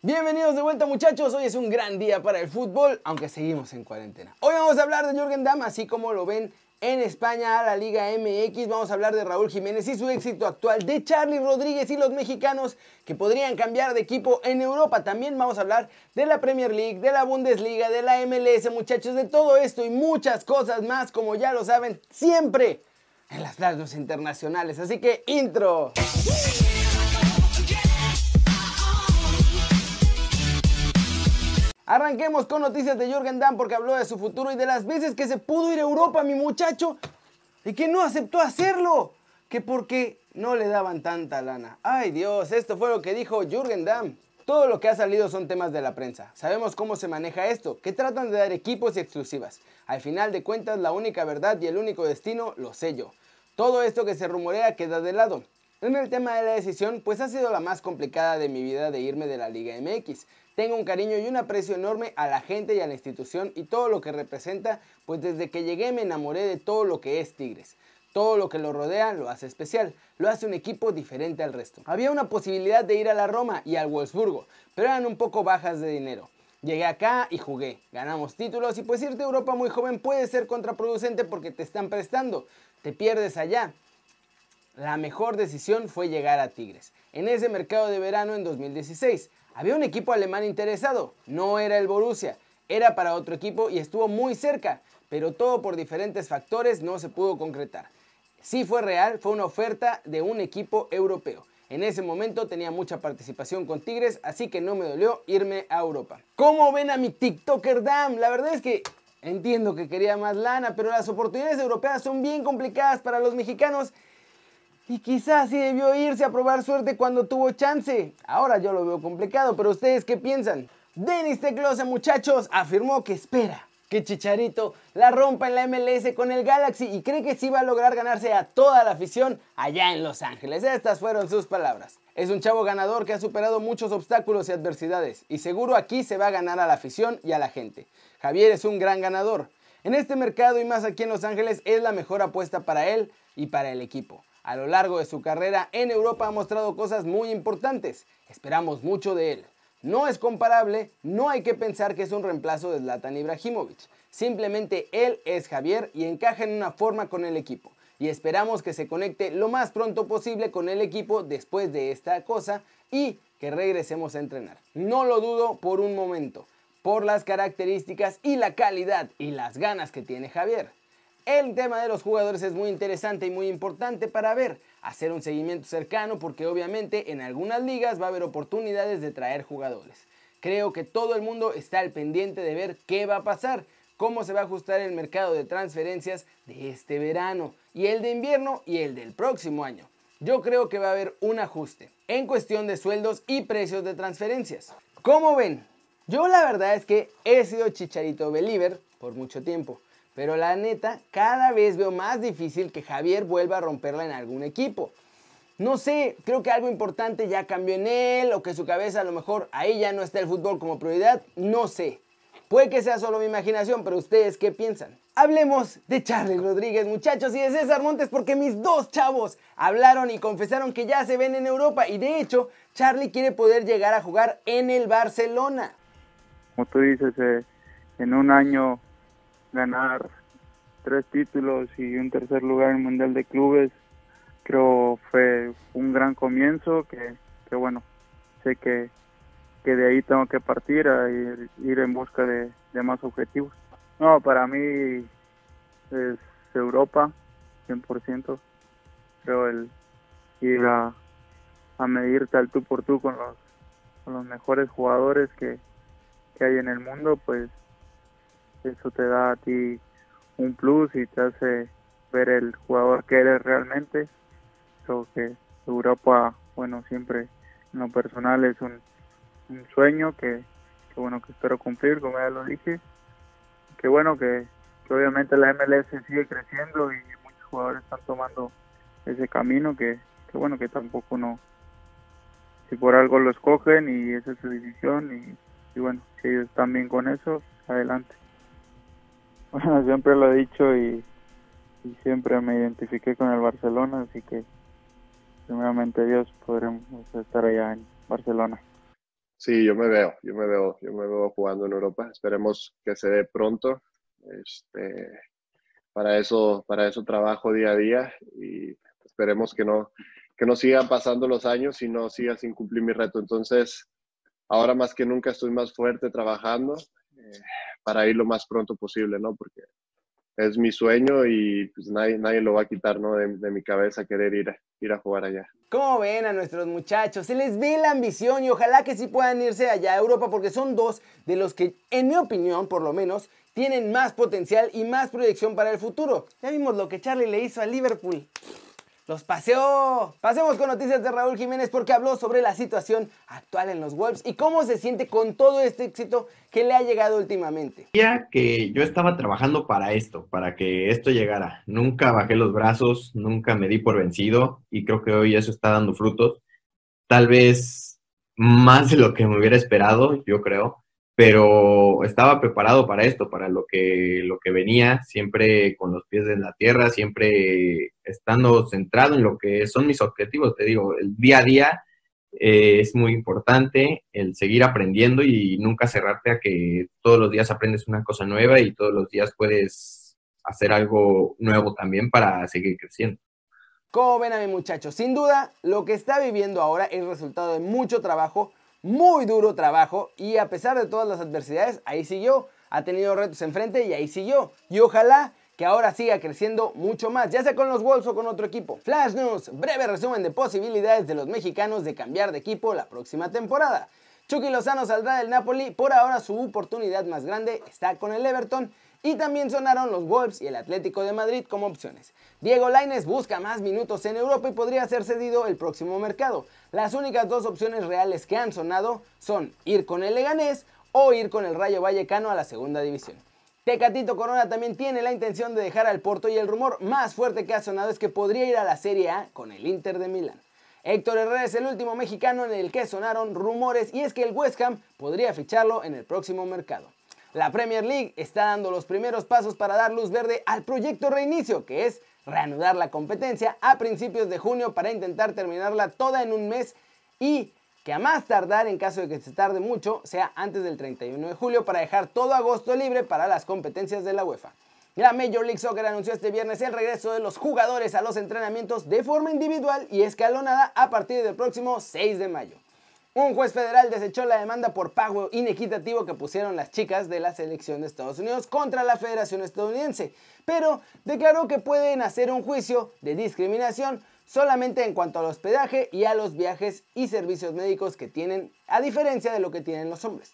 Bienvenidos de vuelta muchachos, hoy es un gran día para el fútbol, aunque seguimos en cuarentena. Hoy vamos a hablar de Jürgen Damm, así como lo ven en España a la Liga MX. Vamos a hablar de Raúl Jiménez y su éxito actual, de Charlie Rodríguez y los mexicanos que podrían cambiar de equipo en Europa. También vamos a hablar de la Premier League, de la Bundesliga, de la MLS, muchachos, de todo esto y muchas cosas más, como ya lo saben, siempre en las radios internacionales. Así que intro. Arranquemos con noticias de Jürgen Damm porque habló de su futuro y de las veces que se pudo ir a Europa, mi muchacho, y que no aceptó hacerlo, que porque no le daban tanta lana. Ay Dios, esto fue lo que dijo Jürgen Damm. Todo lo que ha salido son temas de la prensa. Sabemos cómo se maneja esto, que tratan de dar equipos y exclusivas. Al final de cuentas, la única verdad y el único destino lo sé yo. Todo esto que se rumorea queda de lado. En el tema de la decisión, pues ha sido la más complicada de mi vida de irme de la Liga MX. Tengo un cariño y un aprecio enorme a la gente y a la institución y todo lo que representa, pues desde que llegué me enamoré de todo lo que es Tigres. Todo lo que lo rodea lo hace especial, lo hace un equipo diferente al resto. Había una posibilidad de ir a la Roma y al Wolfsburgo, pero eran un poco bajas de dinero. Llegué acá y jugué, ganamos títulos y pues irte a Europa muy joven puede ser contraproducente porque te están prestando, te pierdes allá. La mejor decisión fue llegar a Tigres, en ese mercado de verano en 2016. Había un equipo alemán interesado, no era el Borussia, era para otro equipo y estuvo muy cerca, pero todo por diferentes factores no se pudo concretar. Si fue real, fue una oferta de un equipo europeo. En ese momento tenía mucha participación con Tigres, así que no me dolió irme a Europa. ¿Cómo ven a mi TikToker Dam? La verdad es que entiendo que quería más lana, pero las oportunidades europeas son bien complicadas para los mexicanos y quizás sí debió irse a probar suerte cuando tuvo chance. Ahora yo lo veo complicado, pero ustedes qué piensan? Denis Teclosa, muchachos, afirmó que espera que Chicharito la rompa en la MLS con el Galaxy y cree que sí va a lograr ganarse a toda la afición allá en Los Ángeles. Estas fueron sus palabras. Es un chavo ganador que ha superado muchos obstáculos y adversidades y seguro aquí se va a ganar a la afición y a la gente. Javier es un gran ganador. En este mercado y más aquí en Los Ángeles es la mejor apuesta para él y para el equipo. A lo largo de su carrera en Europa ha mostrado cosas muy importantes. Esperamos mucho de él. No es comparable, no hay que pensar que es un reemplazo de Zlatan Ibrahimovic. Simplemente él es Javier y encaja en una forma con el equipo. Y esperamos que se conecte lo más pronto posible con el equipo después de esta cosa y que regresemos a entrenar. No lo dudo por un momento, por las características y la calidad y las ganas que tiene Javier. El tema de los jugadores es muy interesante y muy importante para ver, hacer un seguimiento cercano porque obviamente en algunas ligas va a haber oportunidades de traer jugadores. Creo que todo el mundo está al pendiente de ver qué va a pasar, cómo se va a ajustar el mercado de transferencias de este verano y el de invierno y el del próximo año. Yo creo que va a haber un ajuste en cuestión de sueldos y precios de transferencias. ¿Cómo ven? Yo la verdad es que he sido Chicharito Believer por mucho tiempo. Pero la neta, cada vez veo más difícil que Javier vuelva a romperla en algún equipo. No sé, creo que algo importante ya cambió en él o que su cabeza a lo mejor ahí ya no está el fútbol como prioridad, no sé. Puede que sea solo mi imaginación, pero ustedes qué piensan. Hablemos de Charlie Rodríguez, muchachos, y de César Montes, porque mis dos chavos hablaron y confesaron que ya se ven en Europa. Y de hecho, Charlie quiere poder llegar a jugar en el Barcelona. Como tú dices, eh, en un año ganar tres títulos y un tercer lugar en el Mundial de Clubes, creo fue un gran comienzo que, que bueno, sé que, que de ahí tengo que partir a ir, ir en busca de, de, más objetivos. No, para mí es Europa, 100%. Creo el ir a, a medirte al tú por tú con los, con los mejores jugadores que, que hay en el mundo, pues eso te da a ti un plus y te hace ver el jugador que eres realmente. Creo que Europa, bueno, siempre en lo personal es un, sueño que, bueno, que espero cumplir, como ya lo dije. Que bueno, que, que obviamente la MLS sigue creciendo y muchos jugadores están tomando ese camino que, que bueno, que tampoco no, si por algo lo escogen y esa es su decisión y, y bueno, si ellos están bien con eso, adelante. Bueno, siempre lo he dicho y, siempre me identifiqué con el Barcelona, así que primeramente Dios podremos estar allá en Barcelona. Sí, yo me veo, yo me veo, yo me veo jugando en Europa. Esperemos que se dé pronto. Este, para eso, para eso trabajo día a día y esperemos que no, que no sigan pasando los años y no siga sin cumplir mi reto. Entonces, ahora más que nunca estoy más fuerte trabajando para ir lo más pronto posible, ¿no? Porque es mi sueño y pues nadie, nadie lo va a quitar ¿no? de, mi cabeza querer ir ir a jugar allá. ¿Cómo ven a nuestros muchachos? Se les ve la ambición y ojalá que sí puedan irse allá a Europa porque son dos de los que, en mi opinión por lo menos, tienen más potencial y más proyección para el futuro. Ya vimos lo que Charlie le hizo a Liverpool. Los paseó. Pasemos con noticias de Raúl Jiménez porque habló sobre la situación actual en los Wolves y cómo se siente con todo este éxito que le ha llegado últimamente. que yo estaba trabajando para esto, para que esto llegara. Nunca bajé los brazos, nunca me di por vencido y creo que hoy eso está dando frutos. Tal vez más de lo que me hubiera esperado, yo creo pero estaba preparado para esto, para lo que, lo que venía, siempre con los pies en la tierra, siempre estando centrado en lo que son mis objetivos. Te digo, el día a día eh, es muy importante el seguir aprendiendo y nunca cerrarte a que todos los días aprendes una cosa nueva y todos los días puedes hacer algo nuevo también para seguir creciendo. Como ven a mi muchacho, sin duda lo que está viviendo ahora es resultado de mucho trabajo, muy duro trabajo y a pesar de todas las adversidades, ahí siguió. Ha tenido retos enfrente y ahí siguió. Y ojalá que ahora siga creciendo mucho más, ya sea con los Wolves o con otro equipo. Flash News, breve resumen de posibilidades de los mexicanos de cambiar de equipo la próxima temporada. Chucky Lozano saldrá del Napoli, por ahora su oportunidad más grande está con el Everton y también sonaron los Wolves y el Atlético de Madrid como opciones. Diego Laines busca más minutos en Europa y podría ser cedido el próximo mercado. Las únicas dos opciones reales que han sonado son ir con el Leganés o ir con el Rayo Vallecano a la segunda división. Tecatito Corona también tiene la intención de dejar al Porto y el rumor más fuerte que ha sonado es que podría ir a la Serie A con el Inter de Milán. Héctor Herrera es el último mexicano en el que sonaron rumores y es que el West Ham podría ficharlo en el próximo mercado. La Premier League está dando los primeros pasos para dar luz verde al proyecto reinicio, que es reanudar la competencia a principios de junio para intentar terminarla toda en un mes y que a más tardar, en caso de que se tarde mucho, sea antes del 31 de julio para dejar todo agosto libre para las competencias de la UEFA. La Major League Soccer anunció este viernes el regreso de los jugadores a los entrenamientos de forma individual y escalonada a partir del próximo 6 de mayo. Un juez federal desechó la demanda por pago inequitativo que pusieron las chicas de la selección de Estados Unidos contra la Federación Estadounidense, pero declaró que pueden hacer un juicio de discriminación solamente en cuanto al hospedaje y a los viajes y servicios médicos que tienen, a diferencia de lo que tienen los hombres.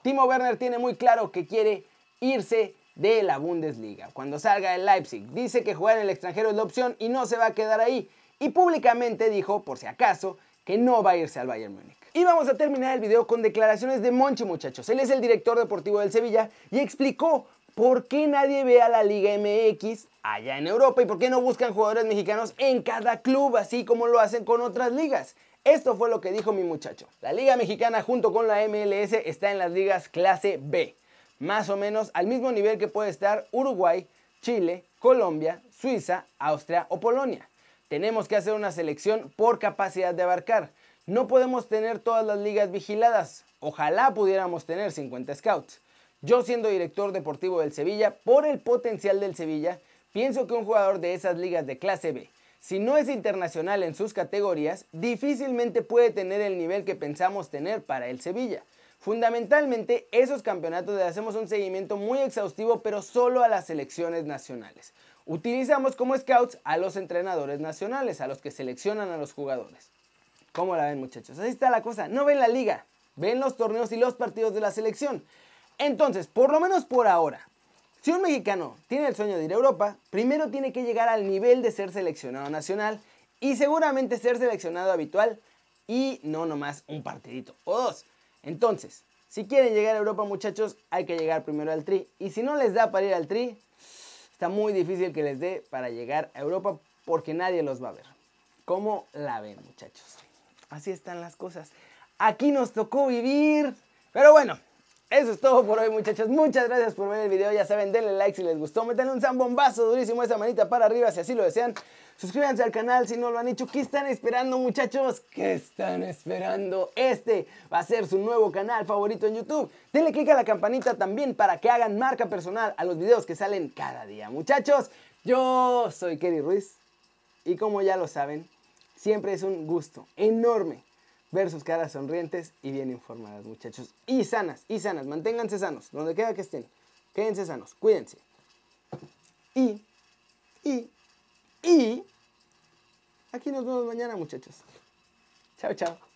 Timo Werner tiene muy claro que quiere irse de la Bundesliga. Cuando salga el Leipzig, dice que jugar en el extranjero es la opción y no se va a quedar ahí. Y públicamente dijo, por si acaso, que no va a irse al Bayern Múnich. Y vamos a terminar el video con declaraciones de Monchi, muchachos. Él es el director deportivo del Sevilla y explicó por qué nadie ve a la Liga MX allá en Europa y por qué no buscan jugadores mexicanos en cada club, así como lo hacen con otras ligas. Esto fue lo que dijo mi muchacho. La Liga Mexicana junto con la MLS está en las ligas clase B, más o menos al mismo nivel que puede estar Uruguay, Chile, Colombia, Suiza, Austria o Polonia. Tenemos que hacer una selección por capacidad de abarcar. No podemos tener todas las ligas vigiladas. Ojalá pudiéramos tener 50 scouts. Yo siendo director deportivo del Sevilla, por el potencial del Sevilla, pienso que un jugador de esas ligas de clase B, si no es internacional en sus categorías, difícilmente puede tener el nivel que pensamos tener para el Sevilla. Fundamentalmente, esos campeonatos le hacemos un seguimiento muy exhaustivo, pero solo a las selecciones nacionales. Utilizamos como scouts a los entrenadores nacionales, a los que seleccionan a los jugadores. ¿Cómo la ven muchachos? Así está la cosa. No ven la liga, ven los torneos y los partidos de la selección. Entonces, por lo menos por ahora, si un mexicano tiene el sueño de ir a Europa, primero tiene que llegar al nivel de ser seleccionado nacional y seguramente ser seleccionado habitual y no nomás un partidito o dos. Entonces, si quieren llegar a Europa muchachos, hay que llegar primero al tri. Y si no les da para ir al tri, está muy difícil que les dé para llegar a Europa porque nadie los va a ver. ¿Cómo la ven muchachos? Así están las cosas. Aquí nos tocó vivir. Pero bueno, Eso es todo por hoy, muchachos. Muchas gracias por ver el video. Ya saben, denle like si les gustó. Métanle un zambombazo durísimo esa manita para arriba si así lo desean. Suscríbanse al canal si no lo han hecho. ¿Qué están esperando, muchachos? ¿Qué están esperando? Este va a ser su nuevo canal favorito en YouTube. Denle click a la campanita también para que hagan marca personal a los videos que salen cada día. Muchachos, yo soy Kerry Ruiz y como ya lo saben, siempre es un gusto enorme ver sus caras sonrientes y bien informadas, muchachos. Y sanas, y sanas. Manténganse sanos, donde quiera que estén. Quédense sanos, cuídense. Y, y, y, aquí nos vemos mañana, muchachos. Chao, chao.